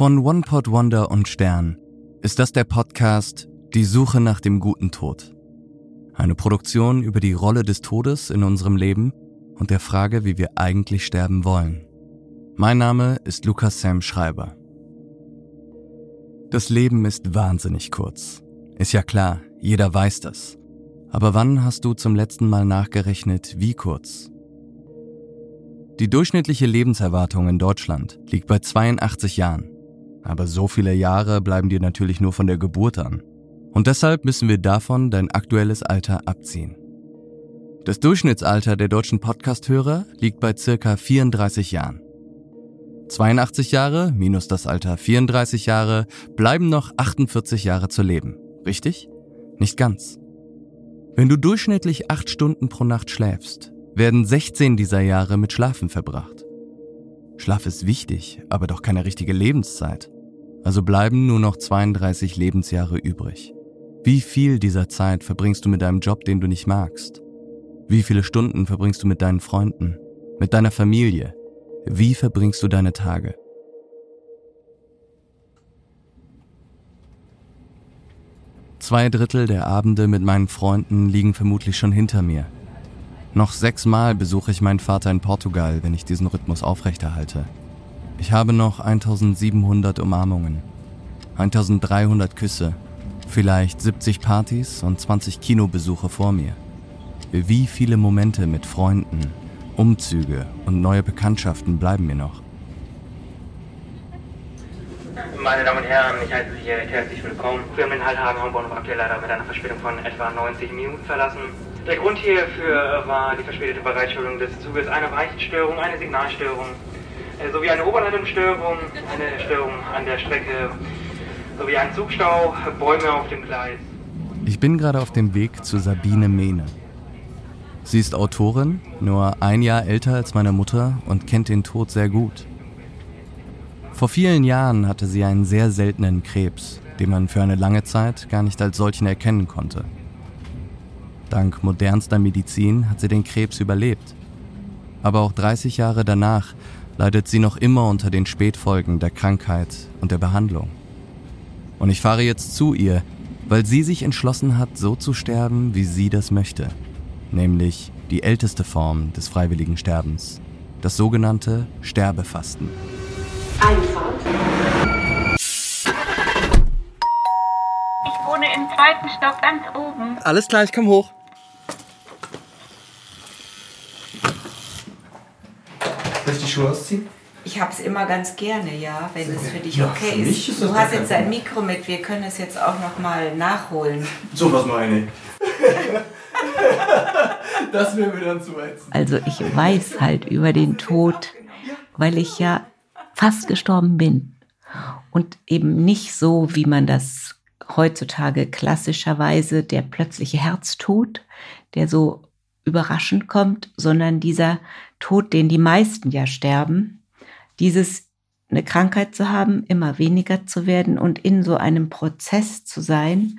Von One Pot Wonder und Stern ist das der Podcast Die Suche nach dem guten Tod. Eine Produktion über die Rolle des Todes in unserem Leben und der Frage, wie wir eigentlich sterben wollen. Mein Name ist Lukas Sam Schreiber. Das Leben ist wahnsinnig kurz. Ist ja klar, jeder weiß das. Aber wann hast du zum letzten Mal nachgerechnet, wie kurz? Die durchschnittliche Lebenserwartung in Deutschland liegt bei 82 Jahren. Aber so viele Jahre bleiben dir natürlich nur von der Geburt an. Und deshalb müssen wir davon dein aktuelles Alter abziehen. Das Durchschnittsalter der deutschen Podcasthörer liegt bei circa 34 Jahren. 82 Jahre minus das Alter 34 Jahre bleiben noch 48 Jahre zu leben. Richtig? Nicht ganz. Wenn du durchschnittlich 8 Stunden pro Nacht schläfst, werden 16 dieser Jahre mit Schlafen verbracht. Schlaf ist wichtig, aber doch keine richtige Lebenszeit. Also bleiben nur noch 32 Lebensjahre übrig. Wie viel dieser Zeit verbringst du mit einem Job, den du nicht magst? Wie viele Stunden verbringst du mit deinen Freunden, mit deiner Familie? Wie verbringst du deine Tage? Zwei Drittel der Abende mit meinen Freunden liegen vermutlich schon hinter mir. Noch sechsmal besuche ich meinen Vater in Portugal, wenn ich diesen Rhythmus aufrechterhalte. Ich habe noch 1700 Umarmungen, 1300 Küsse, vielleicht 70 Partys und 20 Kinobesuche vor mir. Wie viele Momente mit Freunden, Umzüge und neue Bekanntschaften bleiben mir noch? Meine Damen und Herren, ich heiße Sie hier herzlich willkommen. Wir haben den Halt Hagen Homburg aktuell leider mit einer Verspätung von etwa 90 Minuten verlassen. Der Grund hierfür war die verspätete Bereitstellung des Zuges, eine Weichenstörung, eine Signalstörung, äh, sowie eine Oberleitungsstörung, eine Störung an der Strecke, sowie ein Zugstau, Bäume auf dem Gleis. Ich bin gerade auf dem Weg zu Sabine Mehne. Sie ist Autorin, nur ein Jahr älter als meine Mutter und kennt den Tod sehr gut. Vor vielen Jahren hatte sie einen sehr seltenen Krebs, den man für eine lange Zeit gar nicht als solchen erkennen konnte. Dank modernster Medizin hat sie den Krebs überlebt. Aber auch 30 Jahre danach leidet sie noch immer unter den Spätfolgen der Krankheit und der Behandlung. Und ich fahre jetzt zu ihr, weil sie sich entschlossen hat, so zu sterben, wie sie das möchte. Nämlich die älteste Form des freiwilligen Sterbens, das sogenannte Sterbefasten. Einfahrt. Ich wohne im zweiten Stock ganz oben. Alles klar, ich komm hoch. Soll ich die Schuhe ausziehen? Ich habe es immer ganz gerne, ja, wenn es für dich Ja, okay für mich ist. ist Du hast jetzt ein Mikro mit, wir können es jetzt auch noch mal nachholen. So was meine ich. das wäre mir dann zu ätzend. Also ich weiß halt über den Tod, weil ich ja fast gestorben bin. Und eben nicht so, wie man das heutzutage klassischerweise der plötzliche Herztod, der so überraschend kommt, sondern dieser Tod, den die meisten ja sterben, dieses eine Krankheit zu haben, immer weniger zu werden und in so einem Prozess zu sein,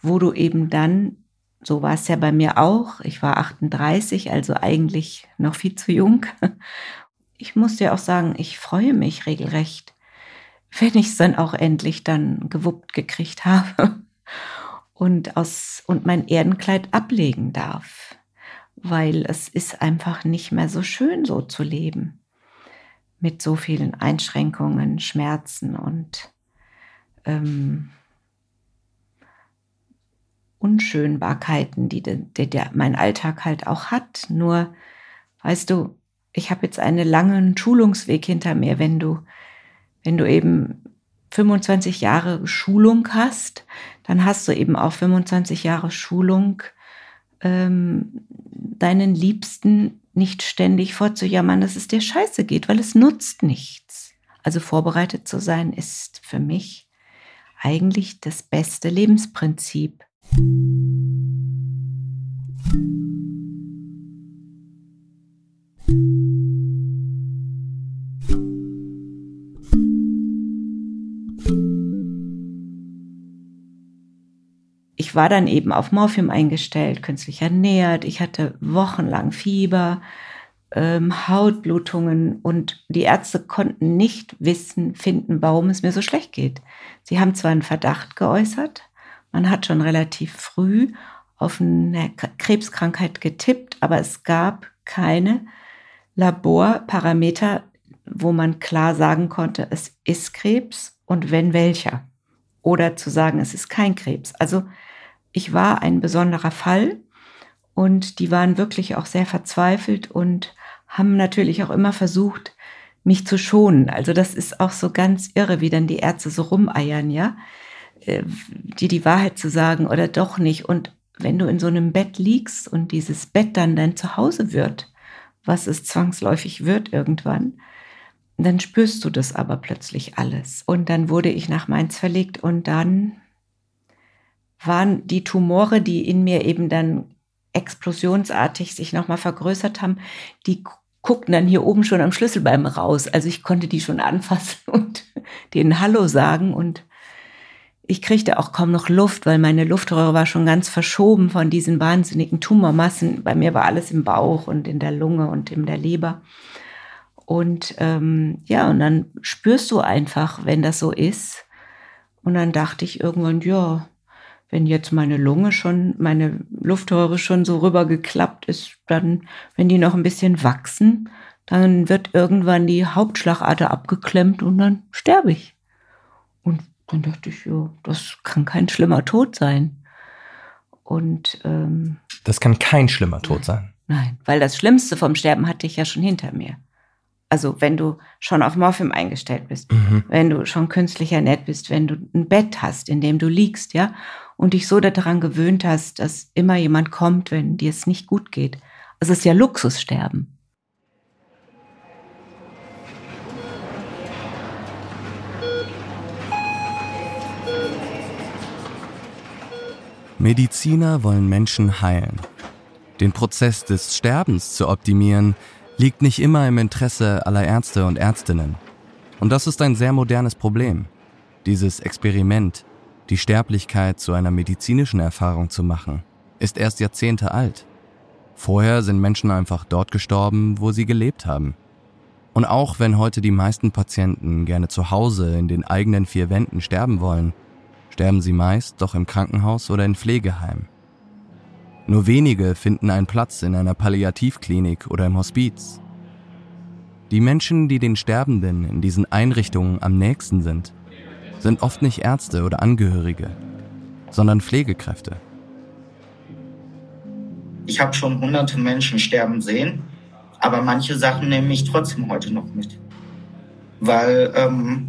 wo du eben dann, so war es ja bei mir auch, ich war 38, also eigentlich noch viel zu jung. Ich muss dir auch sagen, ich freue mich regelrecht, wenn ich es dann auch endlich dann gewuppt gekriegt habe und aus und mein Erdenkleid ablegen darf weil es ist einfach nicht mehr so schön, so zu leben. Mit so vielen Einschränkungen, Schmerzen und ähm, Unschönbarkeiten, die, de, der mein Alltag halt auch hat. Nur, weißt du, ich habe jetzt einen langen Schulungsweg hinter mir. Wenn du, wenn du eben 25 Jahre Schulung hast, dann hast du eben auch 25 Jahre Schulung ähm, deinen Liebsten nicht ständig vorzujammern, dass es dir scheiße geht, weil es nutzt nichts. Also vorbereitet zu sein ist für mich eigentlich das beste Lebensprinzip. Ich war dann eben auf Morphium eingestellt, künstlich ernährt. Ich hatte wochenlang Fieber, ähm, Hautblutungen und die Ärzte konnten nicht wissen, finden, warum es mir so schlecht geht. Sie haben zwar einen Verdacht geäußert, man hat schon relativ früh auf eine Krebskrankheit getippt, aber es gab keine Laborparameter, wo man klar sagen konnte, es ist Krebs und wenn welcher. Oder zu sagen, es ist kein Krebs. Also ich war ein besonderer Fall und die waren wirklich auch sehr verzweifelt und haben natürlich auch immer versucht, mich zu schonen. Also das ist auch so ganz irre, wie dann die Ärzte so rumeiern, ja, äh, die die Wahrheit zu sagen oder doch nicht. Und wenn du in so einem Bett liegst und dieses Bett dann dein Zuhause wird, was es zwangsläufig wird irgendwann, dann spürst du das aber plötzlich alles. Und dann wurde ich nach Mainz verlegt und dann waren die Tumore, die in mir eben dann explosionsartig sich nochmal vergrößert haben, die guckten dann hier oben schon am Schlüsselbein raus. Also ich konnte die schon anfassen und denen Hallo sagen und ich kriegte auch kaum noch Luft, weil meine Luftröhre war schon ganz verschoben von diesen wahnsinnigen Tumormassen. Bei mir war alles im Bauch und in der Lunge und in der Leber. Und ähm, ja, und dann spürst du einfach, wenn das so ist. Und dann dachte ich irgendwann, ja, wenn jetzt meine Lunge schon, meine Luftröhre schon so rübergeklappt ist, dann, wenn die noch ein bisschen wachsen, dann wird irgendwann die Hauptschlagader abgeklemmt und dann sterbe ich. Und dann dachte ich, ja, das kann kein schlimmer Tod sein. Und ähm, das kann kein schlimmer Tod sein. Nein, weil das Schlimmste vom Sterben hatte ich ja schon hinter mir. Also wenn du schon auf Morphium eingestellt bist, mhm. wenn du schon künstlich ernährt bist, wenn du ein Bett hast, in dem du liegst, ja, und dich so daran gewöhnt hast, dass immer jemand kommt, wenn dir es nicht gut geht. Es ist ja Luxussterben. Mediziner wollen Menschen heilen. Den Prozess des Sterbens zu optimieren, liegt nicht immer im Interesse aller Ärzte und Ärztinnen. Und das ist ein sehr modernes Problem. Dieses Experiment, die Sterblichkeit zu einer medizinischen Erfahrung zu machen, ist erst Jahrzehnte alt. Vorher sind Menschen einfach dort gestorben, wo sie gelebt haben. Und auch wenn heute die meisten Patienten gerne zu Hause in den eigenen vier Wänden sterben wollen, sterben sie meist doch im Krankenhaus oder in Pflegeheimen. Nur wenige finden einen Platz in einer Palliativklinik oder im Hospiz. Die Menschen, die den Sterbenden in diesen Einrichtungen am nächsten sind, sind oft nicht Ärzte oder Angehörige, sondern Pflegekräfte. Ich habe schon hunderte Menschen sterben sehen, aber manche Sachen nehme ich trotzdem heute noch mit. Weil ähm,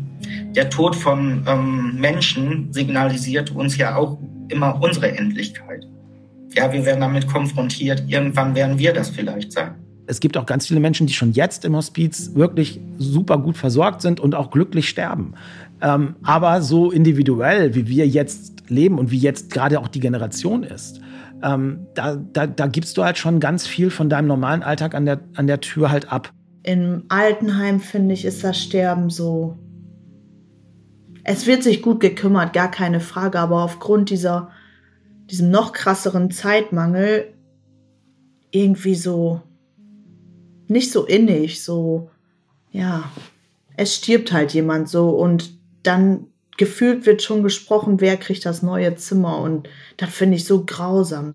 der Tod von ähm, Menschen signalisiert uns ja auch immer unsere Endlichkeit ja, wir werden damit konfrontiert. Irgendwann werden wir das vielleicht sein. Es gibt auch ganz viele Menschen, die schon jetzt im Hospiz wirklich super gut versorgt sind und auch glücklich sterben. Ähm, aber so individuell, wie wir jetzt leben und wie jetzt gerade auch die Generation ist, ähm, da, da, da gibst du halt schon ganz viel von deinem normalen Alltag an der, an der Tür halt ab. Im Altenheim, finde ich, ist das Sterben so. Es wird sich gut gekümmert, gar keine Frage, aber aufgrund dieser diesem noch krasseren Zeitmangel irgendwie so nicht so innig, so, ja, es stirbt halt jemand so und dann gefühlt wird schon gesprochen, wer kriegt das neue Zimmer und das finde ich so grausam.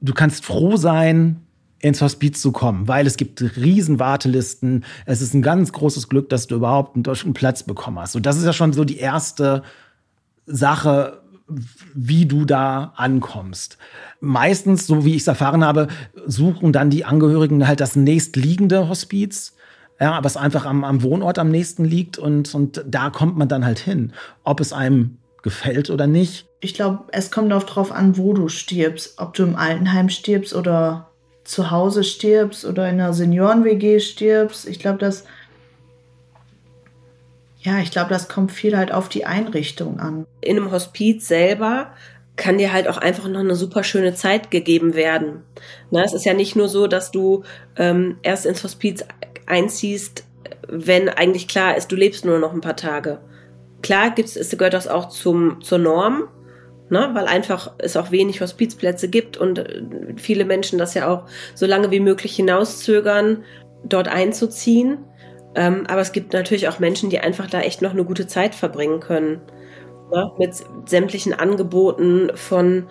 Du kannst froh sein, ins Hospiz zu kommen, weil es gibt riesen Wartelisten. Es ist ein ganz großes Glück, dass du überhaupt einen Platz bekommen hast. Und das ist ja schon so die erste Sache, wie du da ankommst. Meistens, so wie ich es erfahren habe, suchen dann die Angehörigen halt das nächstliegende Hospiz. Ja, was einfach am, am Wohnort am nächsten liegt und, und da kommt man dann halt hin. Ob es einem gefällt oder nicht. Ich glaube, es kommt auch drauf an, wo du stirbst. Ob du im Altenheim stirbst oder zu Hause stirbst oder in einer Senioren-WG stirbst. Ich glaube, das ja, ich glaube, das kommt viel halt auf die Einrichtung an. In einem Hospiz selber kann dir halt auch einfach noch eine super schöne Zeit gegeben werden. Na, es ist ja nicht nur so, dass du ähm, erst ins Hospiz einziehst, wenn eigentlich klar ist, du lebst nur noch ein paar Tage. Klar gibt's, es gehört das auch zum, zur Norm, Ne? Weil einfach es auch wenig Hospizplätze gibt und äh, viele Menschen das ja auch so lange wie möglich hinauszögern, dort einzuziehen. Ähm, aber es gibt natürlich auch Menschen, die einfach da echt noch eine gute Zeit verbringen können. Ne? Mit sämtlichen Angeboten von,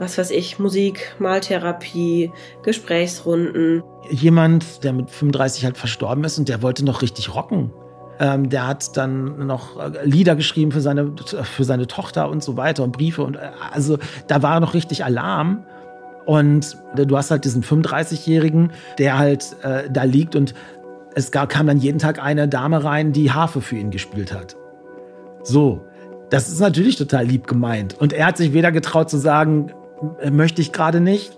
was weiß ich, Musik, Maltherapie, Gesprächsrunden. Jemand, der mit 35 halt verstorben ist und der wollte noch richtig rocken. Ähm, der hat dann noch äh, Lieder geschrieben für seine, für seine Tochter und so weiter und Briefe. Und äh, also da war noch richtig Alarm. Und du hast halt diesen 35-Jährigen, der halt äh, da liegt und es gab, kam dann jeden Tag eine Dame rein, die Harfe für ihn gespielt hat. So, das ist natürlich total lieb gemeint. Und er hat sich weder getraut zu sagen, möchte ich gerade nicht.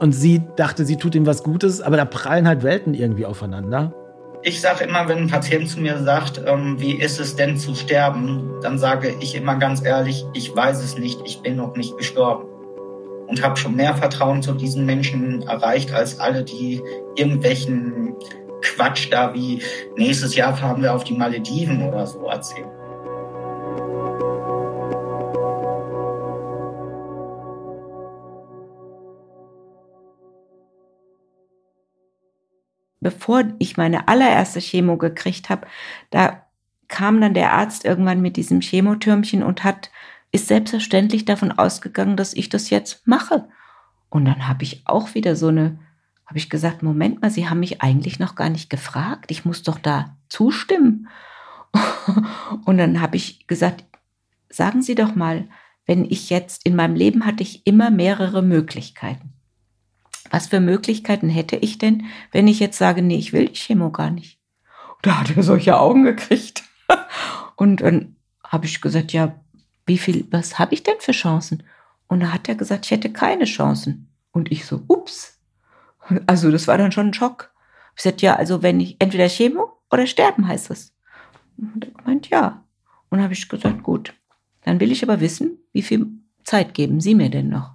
Und sie dachte, sie tut ihm was Gutes, aber da prallen halt Welten irgendwie aufeinander. Ich sage immer, wenn ein Patient zu mir sagt, ähm, wie ist es denn zu sterben, dann sage ich immer ganz ehrlich, ich weiß es nicht, ich bin noch nicht gestorben. Und habe schon mehr Vertrauen zu diesen Menschen erreicht, als alle, die irgendwelchen Quatsch da wie nächstes Jahr fahren wir auf die Malediven oder so erzählen. Bevor ich meine allererste Chemo gekriegt habe, da kam dann der Arzt irgendwann mit diesem Chemotürmchen und hat ist selbstverständlich davon ausgegangen, dass ich das jetzt mache. Und dann habe ich auch wieder so eine, habe ich gesagt, Moment mal, Sie haben mich eigentlich noch gar nicht gefragt. Ich muss doch da zustimmen. und dann habe ich gesagt, sagen Sie doch mal, wenn ich jetzt in meinem Leben hatte ich immer mehrere Möglichkeiten. Was für Möglichkeiten hätte ich denn, wenn ich jetzt sage, nee, ich will die Chemo gar nicht? Da hat er solche Augen gekriegt. Und dann habe ich gesagt, ja, wie viel, was habe ich denn für Chancen? Und da hat er gesagt, ich hätte keine Chancen. Und ich so, ups. Also das war dann schon ein Schock. Ich gesagt, ja, also wenn ich entweder Chemo oder sterben heißt das. Und er meint, ja. Und habe ich gesagt, gut. Dann will ich aber wissen, wie viel Zeit geben Sie mir denn noch?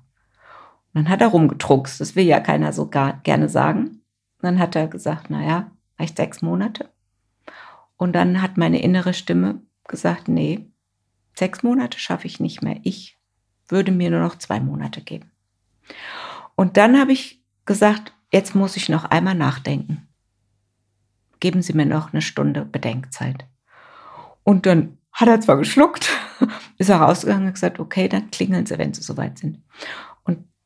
Und dann hat er rumgedruckst. Das will ja keiner so gar, gerne sagen. Und dann hat er gesagt, naja, vielleicht sechs Monate. Und dann hat meine innere Stimme gesagt, nee, sechs Monate schaffe ich nicht mehr. Ich würde mir nur noch zwei Monate geben. Und dann habe ich gesagt, jetzt muss ich noch einmal nachdenken. Geben Sie mir noch eine Stunde Bedenkzeit. Und dann hat er zwar geschluckt, ist er rausgegangen und gesagt, okay, dann klingeln Sie, wenn Sie soweit sind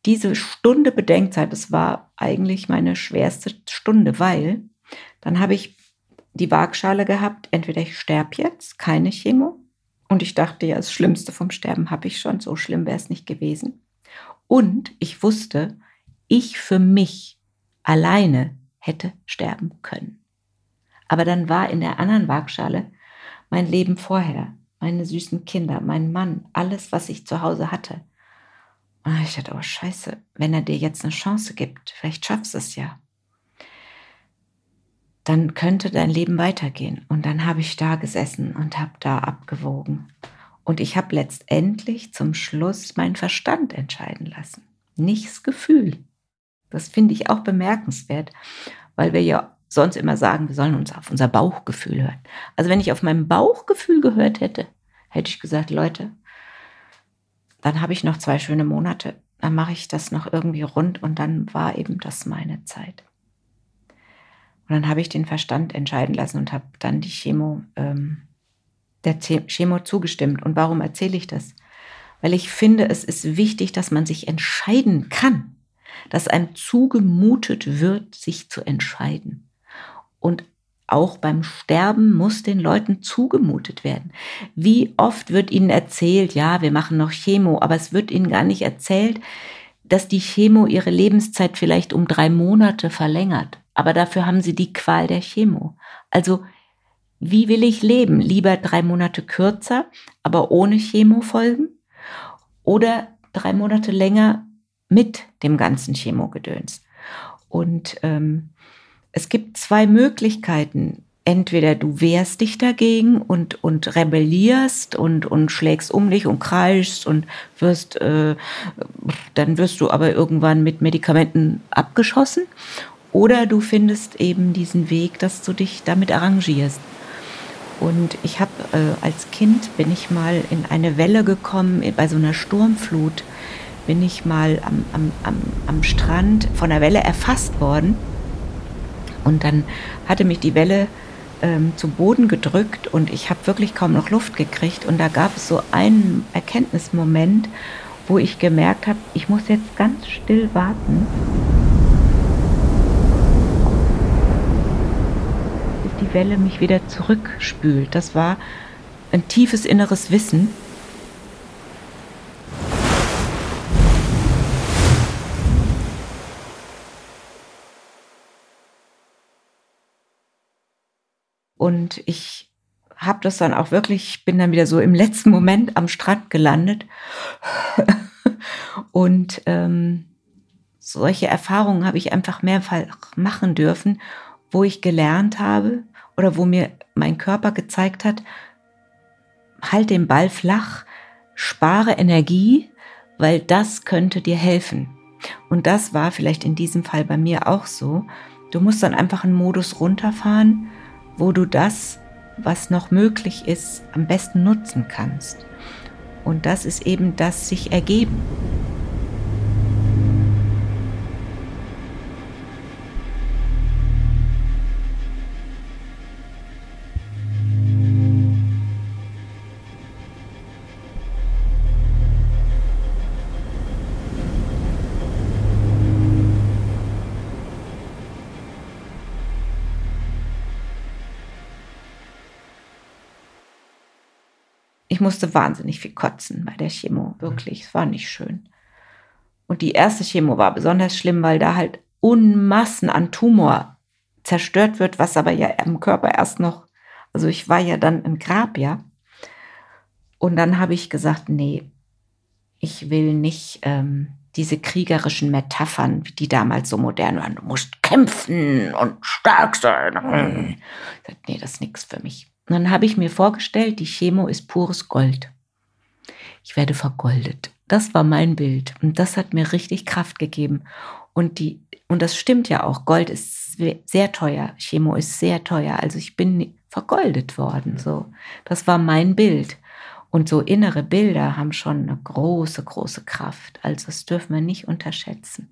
diese Stunde Bedenkzeit, das war eigentlich meine schwerste Stunde, weil dann habe ich die Waagschale gehabt, entweder ich sterbe jetzt, keine Chemo. Und ich dachte ja, das Schlimmste vom Sterben habe ich schon, so schlimm wäre es nicht gewesen. Und ich wusste, ich für mich alleine hätte sterben können. Aber dann war in der anderen Waagschale mein Leben vorher, meine süßen Kinder, mein Mann, alles, was ich zu Hause hatte. Und ich dachte, oh scheiße, wenn er dir jetzt eine Chance gibt, vielleicht schaffst du es ja. Dann könnte dein Leben weitergehen. Und dann habe ich da gesessen und habe da abgewogen. Und ich habe letztendlich zum Schluss meinen Verstand entscheiden lassen, nicht das Gefühl. Das finde ich auch bemerkenswert, weil wir ja sonst immer sagen, wir sollen uns auf unser Bauchgefühl hören. Also wenn ich auf mein Bauchgefühl gehört hätte, hätte ich gesagt, Leute, dann habe ich noch zwei schöne Monate. Dann mache ich das noch irgendwie rund und dann war eben das meine Zeit. Und dann habe ich den Verstand entscheiden lassen und habe dann die Chemo, ähm, der Chemo zugestimmt. Und warum erzähle ich das? Weil ich finde, es ist wichtig, dass man sich entscheiden kann, dass einem zugemutet wird, sich zu entscheiden. Und auch beim Sterben muss den Leuten zugemutet werden. Wie oft wird ihnen erzählt, ja, wir machen noch Chemo, aber es wird ihnen gar nicht erzählt, dass die Chemo ihre Lebenszeit vielleicht um drei Monate verlängert. Aber dafür haben sie die Qual der Chemo. Also, wie will ich leben? Lieber drei Monate kürzer, aber ohne Chemofolgen? Oder drei Monate länger mit dem ganzen Chemogedöns? Und ähm, es gibt zwei Möglichkeiten. Entweder du wehrst dich dagegen und, und rebellierst und, und schlägst um dich und kreischst und wirst, äh, dann wirst du aber irgendwann mit Medikamenten abgeschossen. Oder du findest eben diesen Weg, dass du dich damit arrangierst. Und ich habe äh, als Kind bin ich mal in eine Welle gekommen, bei so einer Sturmflut bin ich mal am, am, am, am Strand von der Welle erfasst worden. Und dann hatte mich die Welle ähm, zu Boden gedrückt und ich habe wirklich kaum noch Luft gekriegt. Und da gab es so einen Erkenntnismoment, wo ich gemerkt habe, ich muss jetzt ganz still warten. Bis die Welle mich wieder zurückspült. Das war ein tiefes inneres Wissen. Und ich habe das dann auch wirklich, ich bin dann wieder so im letzten Moment am Strand gelandet. und ähm, solche Erfahrungen habe ich einfach mehrfach machen dürfen, wo ich gelernt habe oder wo mir mein Körper gezeigt hat, halt den Ball flach, spare Energie, weil das könnte dir helfen. Und das war vielleicht in diesem Fall bei mir auch so. Du musst dann einfach einen Modus runterfahren, wo du das was noch möglich ist, am besten nutzen kannst. Und das ist eben das sich ergeben. Musste wahnsinnig viel kotzen bei der Chemo, wirklich. Es war nicht schön. Und die erste Chemo war besonders schlimm, weil da halt Unmassen an Tumor zerstört wird, was aber ja im Körper erst noch, also ich war ja dann im Grab, ja. Und dann habe ich gesagt, nee, ich will nicht ähm, diese kriegerischen Metaphern, die damals so modern waren. Du musst kämpfen und stark sein. Mhm. Nee, das ist nichts für mich. Dann habe ich mir vorgestellt, die Chemo ist pures Gold. Ich werde vergoldet. Das war mein Bild. Und das hat mir richtig Kraft gegeben. Und die, und das stimmt ja auch. Gold ist sehr teuer. Chemo ist sehr teuer. Also ich bin vergoldet worden. So. Das war mein Bild. Und so innere Bilder haben schon eine große, große Kraft. Also das dürfen wir nicht unterschätzen.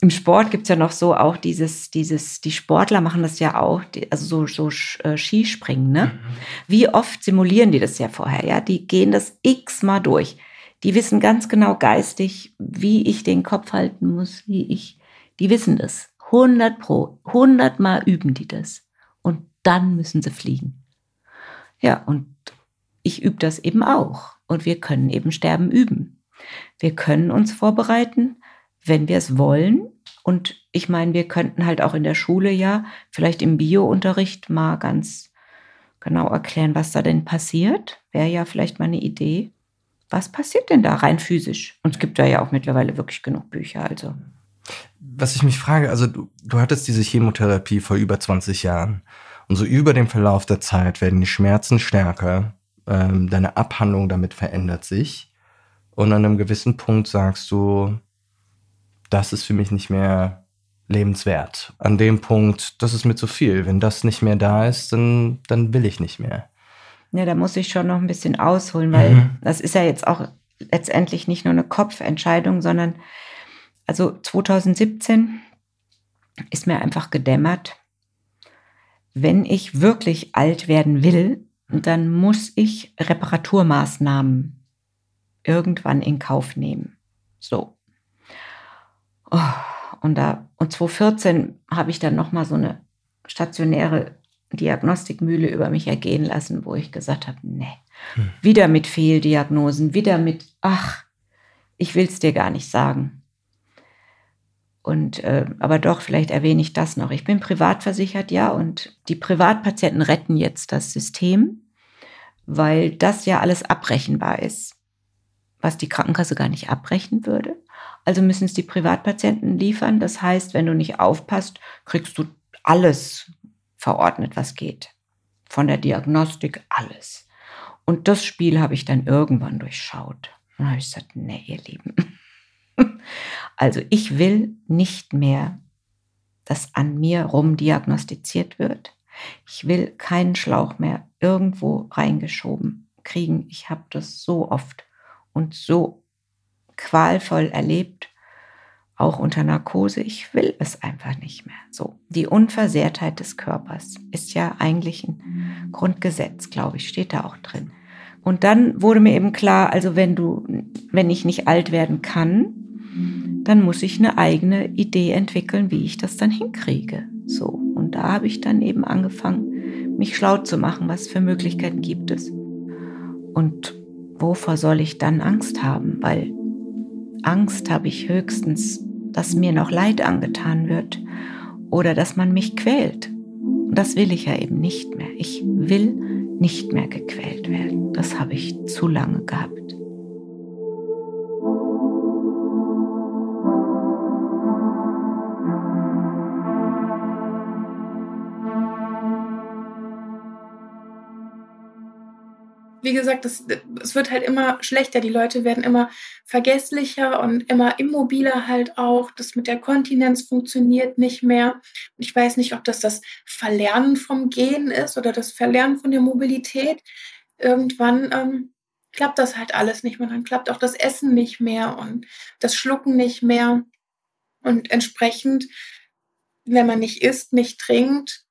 Im Sport gibt es ja noch so auch dieses, dieses, die Sportler machen das ja auch, die, also so, so äh, Skispringen, ne? Mhm. Wie oft simulieren die das ja vorher, ja? Die gehen das x-mal durch. Die wissen ganz genau geistig, wie ich den Kopf halten muss, wie ich, die wissen das. 100 pro, 100 Mal üben die das. Und dann müssen sie fliegen. Ja, und ich übe das eben auch. Und wir können eben sterben üben. Wir können uns vorbereiten wenn wir es wollen. Und ich meine, wir könnten halt auch in der Schule ja vielleicht im Biounterricht mal ganz genau erklären, was da denn passiert. Wäre ja vielleicht mal eine Idee. Was passiert denn da rein physisch? Und es gibt da ja auch mittlerweile wirklich genug Bücher. Also. Was ich mich frage, also du, du hattest diese Chemotherapie vor über 20 Jahren. Und so über den Verlauf der Zeit werden die Schmerzen stärker. Ähm, deine Abhandlung damit verändert sich. Und an einem gewissen Punkt sagst du, das ist für mich nicht mehr lebenswert. An dem Punkt, das ist mir zu viel. Wenn das nicht mehr da ist, dann, dann will ich nicht mehr. Ja, da muss ich schon noch ein bisschen ausholen, weil mhm. das ist ja jetzt auch letztendlich nicht nur eine Kopfentscheidung, sondern also 2017 ist mir einfach gedämmert, wenn ich wirklich alt werden will, dann muss ich Reparaturmaßnahmen irgendwann in Kauf nehmen. So. Oh, und da, und 2014 habe ich dann nochmal so eine stationäre Diagnostikmühle über mich ergehen lassen, wo ich gesagt habe, nee, hm. wieder mit Fehldiagnosen, wieder mit, ach, ich will es dir gar nicht sagen. Und äh, aber doch, vielleicht erwähne ich das noch. Ich bin privat versichert, ja, und die Privatpatienten retten jetzt das System, weil das ja alles abrechenbar ist, was die Krankenkasse gar nicht abrechnen würde. Also müssen es die Privatpatienten liefern. Das heißt, wenn du nicht aufpasst, kriegst du alles verordnet, was geht. Von der Diagnostik alles. Und das Spiel habe ich dann irgendwann durchschaut. Und habe ich gesagt, nee, ihr Lieben. also ich will nicht mehr, dass an mir rumdiagnostiziert wird. Ich will keinen Schlauch mehr irgendwo reingeschoben kriegen. Ich habe das so oft und so qualvoll erlebt, auch unter Narkose. Ich will es einfach nicht mehr. So, die Unversehrtheit des Körpers ist ja eigentlich ein Grundgesetz, glaube ich, steht da auch drin. Und dann wurde mir eben klar, also wenn du, wenn ich nicht alt werden kann, dann muss ich eine eigene Idee entwickeln, wie ich das dann hinkriege. So. Und da habe ich dann eben angefangen, mich schlau zu machen, was für Möglichkeiten gibt es. Und wovor soll ich dann Angst haben? Weil Angst habe ich höchstens, dass mir noch Leid angetan wird oder dass man mich quält. Und das will ich ja eben nicht mehr. Ich will nicht mehr gequält werden. Das habe ich zu lange gehabt. Wie gesagt, es, es wird halt immer schlechter. Die Leute werden immer vergesslicher und immer immobiler halt auch. Das mit der Kontinenz funktioniert nicht mehr. Ich weiß nicht, ob das das Verlernen vom Gehen ist oder das Verlernen von der Mobilität. Irgendwann ähm, klappt das halt alles nicht mehr. Dann klappt auch das Essen nicht mehr und das Schlucken nicht mehr. Und entsprechend, wenn man nicht isst, nicht trinkt,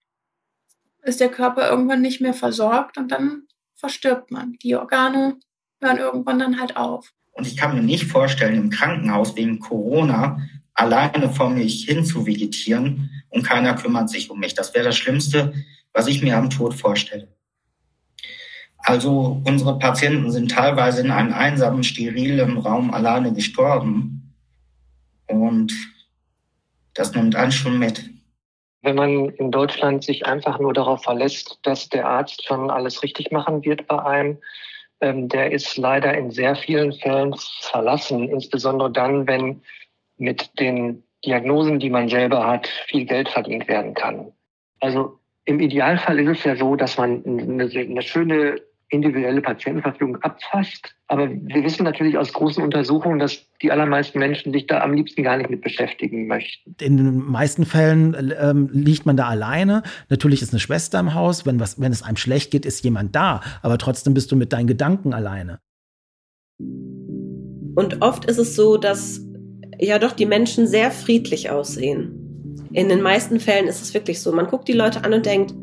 ist der Körper irgendwann nicht mehr versorgt und dann verstirbt man. Die Organe hören irgendwann dann halt auf. Und ich kann mir nicht vorstellen, im Krankenhaus wegen Corona alleine vor mich hin zu vegetieren und keiner kümmert sich um mich. Das wäre das Schlimmste, was ich mir am Tod vorstelle. Also unsere Patienten sind teilweise in einem einsamen, sterilen Raum alleine gestorben. Und das nimmt einen schon mit wenn man in Deutschland sich einfach nur darauf verlässt, dass der Arzt schon alles richtig machen wird bei einem, ähm, der ist leider in sehr vielen Fällen verlassen, insbesondere dann, wenn mit den Diagnosen, die man selber hat, viel Geld verdient werden kann. Also im Idealfall ist es ja so, dass man eine, eine schöne individuelle Patientenverfügung abfasst. Aber wir wissen natürlich aus großen Untersuchungen, dass die allermeisten Menschen sich da am liebsten gar nicht mit beschäftigen möchten. In den meisten Fällen ähm, liegt man da alleine. Natürlich ist eine Schwester im Haus. Wenn, was, wenn es einem schlecht geht, ist jemand da. Aber trotzdem bist du mit deinen Gedanken alleine. Und oft ist es so, dass ja doch die Menschen sehr friedlich aussehen. In den meisten Fällen ist es wirklich so. Man guckt die Leute an und denkt,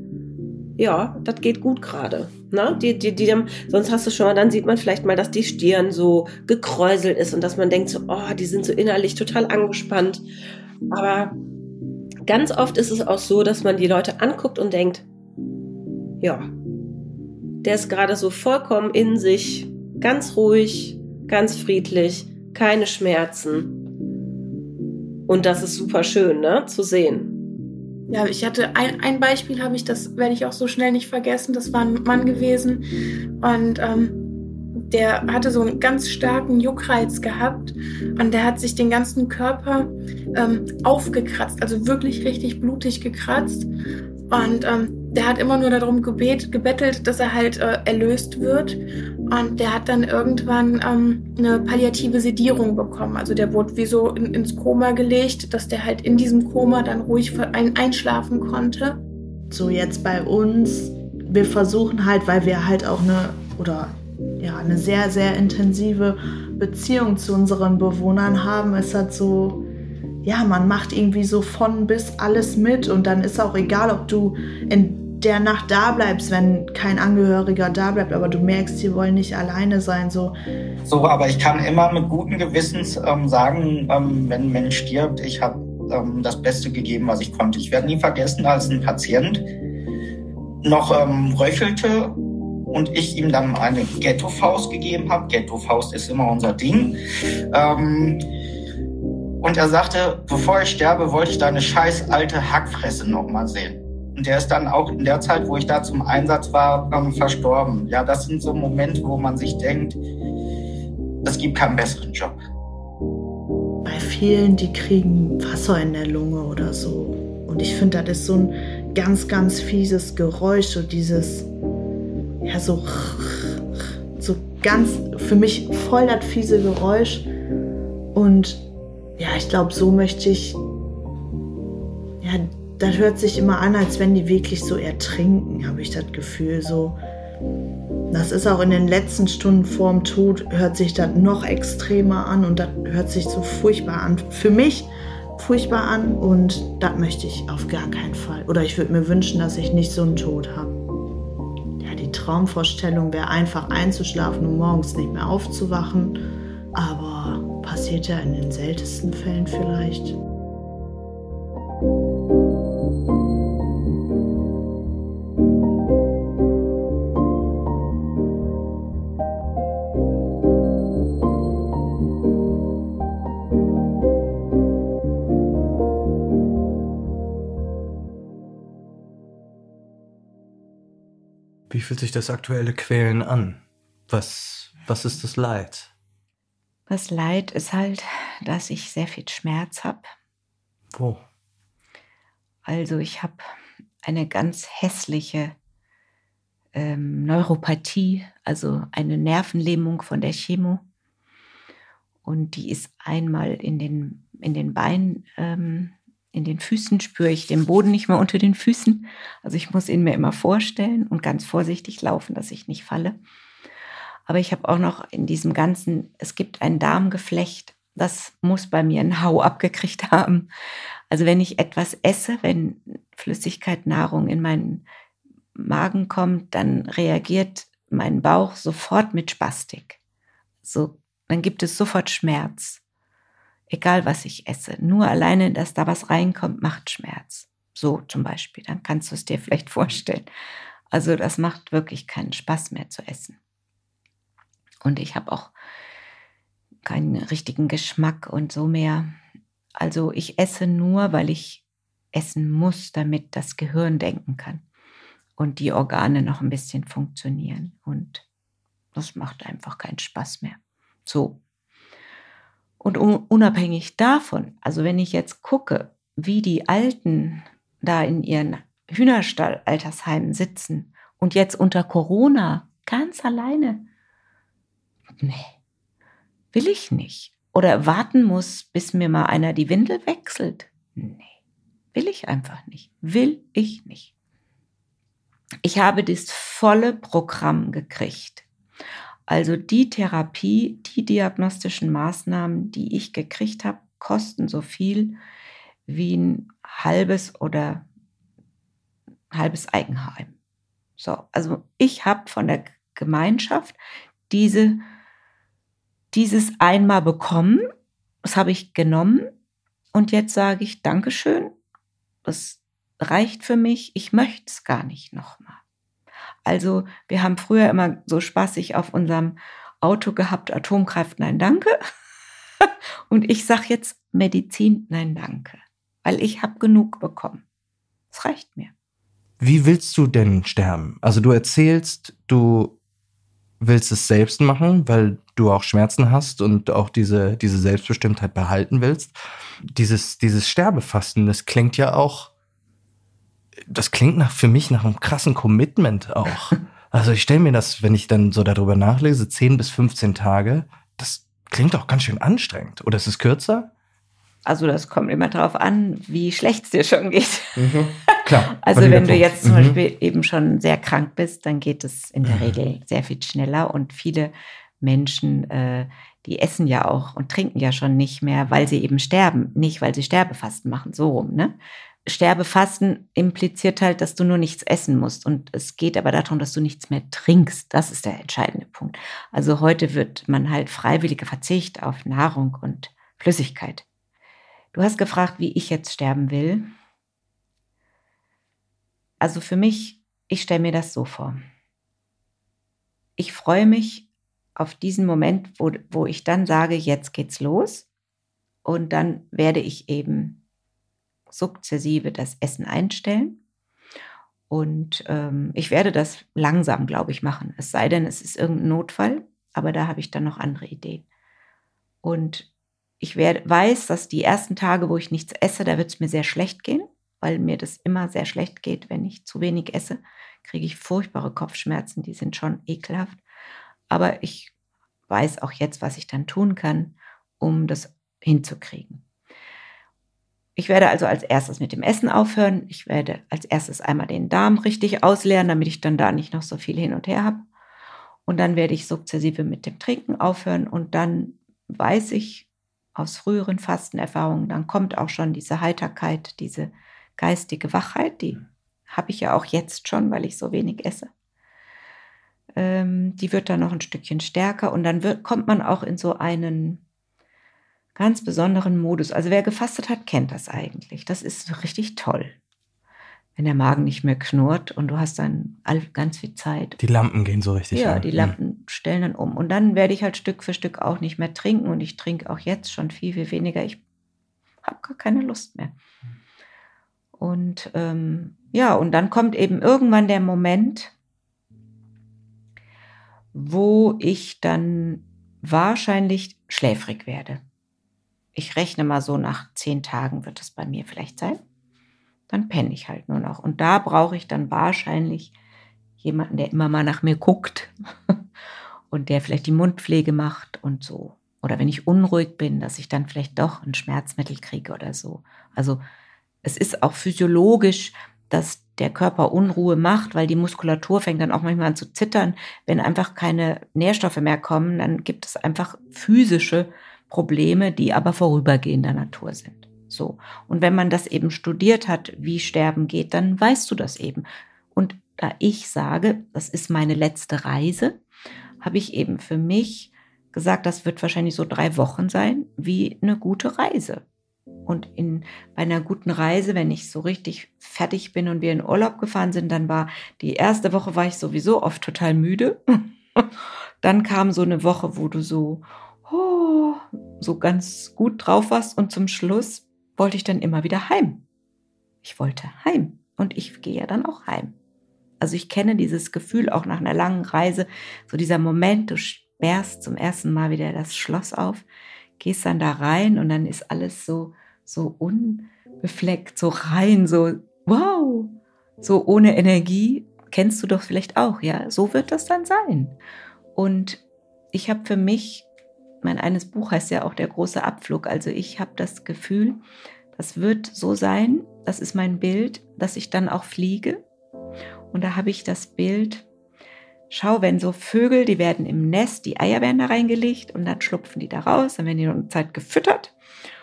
ja, das geht gut gerade. Ne? Die, die, die, sonst hast du schon mal, dann sieht man vielleicht mal, dass die Stirn so gekräuselt ist und dass man denkt so, oh, die sind so innerlich total angespannt. Aber ganz oft ist es auch so, dass man die Leute anguckt und denkt, ja, der ist gerade so vollkommen in sich, ganz ruhig, ganz friedlich, keine Schmerzen. Und das ist super schön, ne, zu sehen. Ja, ich hatte ein, ein Beispiel, habe ich, das werde ich auch so schnell nicht vergessen. Das war ein Mann gewesen und ähm, der hatte so einen ganz starken Juckreiz gehabt und der hat sich den ganzen Körper ähm, aufgekratzt, also wirklich richtig blutig gekratzt. Und ähm, der hat immer nur darum gebet, gebettelt, dass er halt äh, erlöst wird. Und der hat dann irgendwann ähm, eine palliative Sedierung bekommen. Also der wurde wie so in, ins Koma gelegt, dass der halt in diesem Koma dann ruhig ein, einschlafen konnte. So jetzt bei uns, wir versuchen halt, weil wir halt auch eine oder ja eine sehr sehr intensive Beziehung zu unseren Bewohnern haben, ist halt so ja, man macht irgendwie so von bis alles mit und dann ist auch egal, ob du in der Nacht da bleibst, wenn kein Angehöriger da bleibt, aber du merkst, sie wollen nicht alleine sein. So, so aber ich kann immer mit gutem Gewissens ähm, sagen, ähm, wenn ein Mensch stirbt, ich habe ähm, das Beste gegeben, was ich konnte. Ich werde nie vergessen, als ein Patient noch ähm, röchelte und ich ihm dann eine Ghetto-Faust gegeben habe. Ghetto-Faust ist immer unser Ding. Ähm, und er sagte, bevor ich sterbe, wollte ich deine scheiß alte Hackfresse nochmal sehen. Und der ist dann auch in der Zeit, wo ich da zum Einsatz war, ähm, verstorben. Ja, das sind so Momente, wo man sich denkt, es gibt keinen besseren Job. Bei vielen, die kriegen Wasser in der Lunge oder so. Und ich finde, das ist so ein ganz, ganz fieses Geräusch, so dieses, ja, so, so ganz, für mich voll das fiese Geräusch. Und ja, ich glaube, so möchte ich ja, das hört sich immer an, als wenn die wirklich so ertrinken, habe ich das Gefühl. So, das ist auch in den letzten Stunden vorm Tod, hört sich das noch extremer an und das hört sich so furchtbar an. Für mich furchtbar an und das möchte ich auf gar keinen Fall. Oder ich würde mir wünschen, dass ich nicht so einen Tod habe. Ja, die Traumvorstellung wäre einfach einzuschlafen und morgens nicht mehr aufzuwachen. Aber passiert ja in den seltensten Fällen vielleicht. Fühlt sich das aktuelle Quälen an? Was, was ist das Leid? Das Leid ist halt, dass ich sehr viel Schmerz habe. Wo? Also ich habe eine ganz hässliche ähm, Neuropathie, also eine Nervenlähmung von der Chemo. Und die ist einmal in den, in den Beinen, ähm, in den Füßen spüre ich den Boden nicht mehr unter den Füßen. Also ich muss ihn mir immer vorstellen und ganz vorsichtig laufen, dass ich nicht falle. Aber ich habe auch noch in diesem ganzen, es gibt ein Darmgeflecht, das muss bei mir ein Hau abgekriegt haben. Also wenn ich etwas esse, wenn Flüssigkeit, Nahrung in meinen Magen kommt, dann reagiert mein Bauch sofort mit Spastik. So, dann gibt es sofort Schmerz. Egal was ich esse. Nur alleine, dass da was reinkommt, macht Schmerz. So zum Beispiel. Dann kannst du es dir vielleicht vorstellen. Also das macht wirklich keinen Spaß mehr zu essen. Und ich habe auch keinen richtigen Geschmack und so mehr. Also ich esse nur, weil ich essen muss, damit das Gehirn denken kann und die Organe noch ein bisschen funktionieren. Und das macht einfach keinen Spaß mehr. So. Und unabhängig davon, also wenn ich jetzt gucke, wie die Alten da in ihren Hühnerstall-Altersheimen sitzen und jetzt unter Corona ganz alleine nee, will ich nicht. Oder warten muss, bis mir mal einer die Windel wechselt. Nee, will ich einfach nicht. Will ich nicht. Ich habe das volle Programm gekriegt. Also die Therapie, die diagnostischen Maßnahmen, die ich gekriegt habe, kosten so viel wie ein halbes oder halbes Eigenheim. So, also ich habe von der Gemeinschaft diese dieses einmal bekommen, das habe ich genommen und jetzt sage ich Dankeschön, das reicht für mich, ich möchte es gar nicht nochmal. Also wir haben früher immer so spaßig auf unserem Auto gehabt, Atomkraft, nein, danke. Und ich sage jetzt Medizin, nein, danke, weil ich habe genug bekommen. Es reicht mir. Wie willst du denn sterben? Also du erzählst, du willst es selbst machen, weil du auch Schmerzen hast und auch diese, diese Selbstbestimmtheit behalten willst. Dieses, dieses Sterbefasten, das klingt ja auch, das klingt nach, für mich nach einem krassen Commitment auch. Also ich stelle mir das, wenn ich dann so darüber nachlese, 10 bis 15 Tage, das klingt auch ganz schön anstrengend. Oder ist es kürzer? Also das kommt immer darauf an, wie schlecht es dir schon geht. Mhm. Klar. Also wenn du jetzt zum mhm. Beispiel eben schon sehr krank bist, dann geht es in der mhm. Regel sehr viel schneller und viele Menschen, äh, die essen ja auch und trinken ja schon nicht mehr, weil sie eben sterben, nicht weil sie Sterbefasten machen, so rum. Ne? Sterbefasten impliziert halt, dass du nur nichts essen musst. Und es geht aber darum, dass du nichts mehr trinkst. Das ist der entscheidende Punkt. Also heute wird man halt freiwilliger Verzicht auf Nahrung und Flüssigkeit. Du hast gefragt, wie ich jetzt sterben will. Also für mich, ich stelle mir das so vor. Ich freue mich auf diesen Moment, wo, wo ich dann sage, jetzt geht's los. Und dann werde ich eben sukzessive das Essen einstellen. Und ähm, ich werde das langsam, glaube ich, machen. Es sei denn, es ist irgendein Notfall, aber da habe ich dann noch andere Ideen. Und ich werde, weiß, dass die ersten Tage, wo ich nichts esse, da wird es mir sehr schlecht gehen, weil mir das immer sehr schlecht geht, wenn ich zu wenig esse, kriege ich furchtbare Kopfschmerzen, die sind schon ekelhaft. Aber ich weiß auch jetzt, was ich dann tun kann, um das hinzukriegen. Ich werde also als erstes mit dem Essen aufhören. Ich werde als erstes einmal den Darm richtig ausleeren, damit ich dann da nicht noch so viel hin und her habe. Und dann werde ich sukzessive mit dem Trinken aufhören und dann weiß ich aus früheren Fastenerfahrungen, dann kommt auch schon diese Heiterkeit, diese geistige Wachheit, die habe ich ja auch jetzt schon, weil ich so wenig esse. Ähm, die wird dann noch ein Stückchen stärker und dann wird, kommt man auch in so einen ganz besonderen Modus. Also wer gefastet hat, kennt das eigentlich. Das ist richtig toll. Wenn der Magen nicht mehr knurrt und du hast dann ganz viel Zeit. Die Lampen gehen so richtig. Ja, an. die Lampen mhm. stellen dann um. Und dann werde ich halt Stück für Stück auch nicht mehr trinken und ich trinke auch jetzt schon viel, viel weniger. Ich habe gar keine Lust mehr. Und ähm, ja, und dann kommt eben irgendwann der Moment, wo ich dann wahrscheinlich schläfrig werde. Ich rechne mal so nach zehn Tagen wird es bei mir vielleicht sein. Dann penne ich halt nur noch. Und da brauche ich dann wahrscheinlich jemanden, der immer mal nach mir guckt und der vielleicht die Mundpflege macht und so. Oder wenn ich unruhig bin, dass ich dann vielleicht doch ein Schmerzmittel kriege oder so. Also es ist auch physiologisch, dass der Körper Unruhe macht, weil die Muskulatur fängt dann auch manchmal an zu zittern. Wenn einfach keine Nährstoffe mehr kommen, dann gibt es einfach physische Probleme, die aber vorübergehender Natur sind. So. Und wenn man das eben studiert hat, wie Sterben geht, dann weißt du das eben. Und da ich sage, das ist meine letzte Reise, habe ich eben für mich gesagt, das wird wahrscheinlich so drei Wochen sein, wie eine gute Reise. Und in, bei einer guten Reise, wenn ich so richtig fertig bin und wir in Urlaub gefahren sind, dann war die erste Woche war ich sowieso oft total müde. dann kam so eine Woche, wo du so, so ganz gut drauf warst und zum Schluss wollte ich dann immer wieder heim. Ich wollte heim und ich gehe ja dann auch heim. Also ich kenne dieses Gefühl auch nach einer langen Reise, so dieser Moment, du sperrst zum ersten Mal wieder das Schloss auf, gehst dann da rein und dann ist alles so so unbefleckt, so rein, so wow, so ohne Energie, kennst du doch vielleicht auch, ja, so wird das dann sein. Und ich habe für mich, mein eines Buch heißt ja auch der große Abflug, also ich habe das Gefühl, das wird so sein, das ist mein Bild, dass ich dann auch fliege. Und da habe ich das Bild, schau, wenn so Vögel, die werden im Nest, die Eier werden da reingelegt und dann schlupfen die da raus, dann werden die noch eine Zeit gefüttert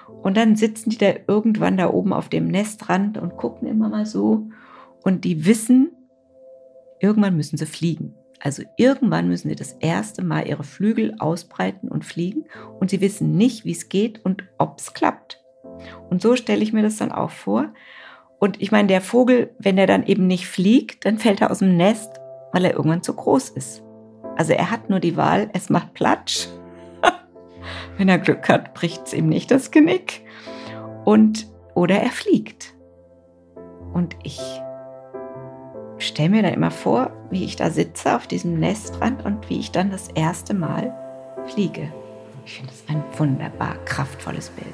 und dann sitzen die da irgendwann da oben auf dem Nestrand und gucken immer mal so. Und die wissen, irgendwann müssen sie fliegen. Also irgendwann müssen sie das erste Mal ihre Flügel ausbreiten und fliegen. Und sie wissen nicht, wie es geht und ob es klappt. Und so stelle ich mir das dann auch vor. Und ich meine, der Vogel, wenn er dann eben nicht fliegt, dann fällt er aus dem Nest, weil er irgendwann zu groß ist. Also er hat nur die Wahl, es macht Platsch wenn er Glück hat, bricht es ihm nicht das Genick. Und, oder er fliegt. Und ich stelle mir dann immer vor, wie ich da sitze auf diesem Nestrand und wie ich dann das erste Mal fliege. Ich finde das ein wunderbar kraftvolles Bild.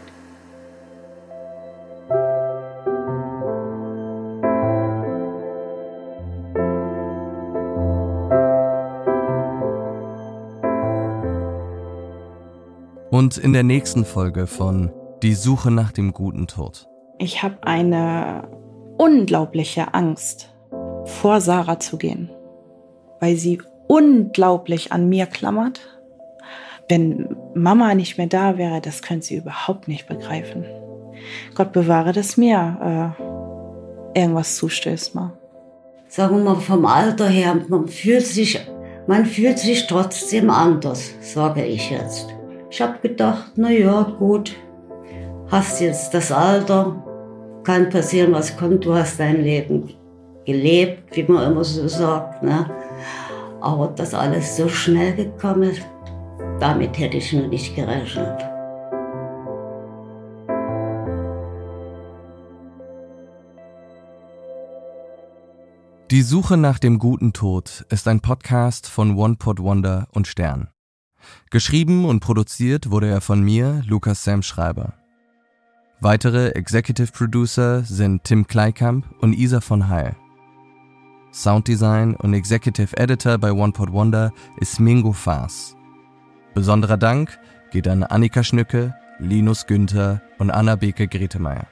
Und in der nächsten Folge von Die Suche nach dem guten Tod. Ich habe eine unglaubliche Angst, vor Sarah zu gehen, weil sie unglaublich an mir klammert. Wenn Mama nicht mehr da wäre, das könnte sie überhaupt nicht begreifen. Gott bewahre, dass mir äh, irgendwas zustößt mal. Sagen wir mal vom Alter her, man fühlt sich, man fühlt sich trotzdem anders, sage ich jetzt. Ich habe gedacht, na ja, gut, hast jetzt das Alter, kann passieren, was kommt, du hast dein Leben gelebt, wie man immer so sagt. Ne? Aber dass alles so schnell gekommen ist, damit hätte ich nur nicht gerechnet. Die Suche nach dem guten Tod ist ein Podcast von One Pot Wonder und Stern. Geschrieben und produziert wurde er von mir, Lukas Sam Schreiber. Weitere Executive Producer sind Tim Kleikamp und Isa von Heil. Sounddesign und Executive Editor bei OnePod Wonder ist Mingo Faas. Besonderer Dank geht an Annika Schnücke, Linus Günther und Anna Beke Gretemeyer.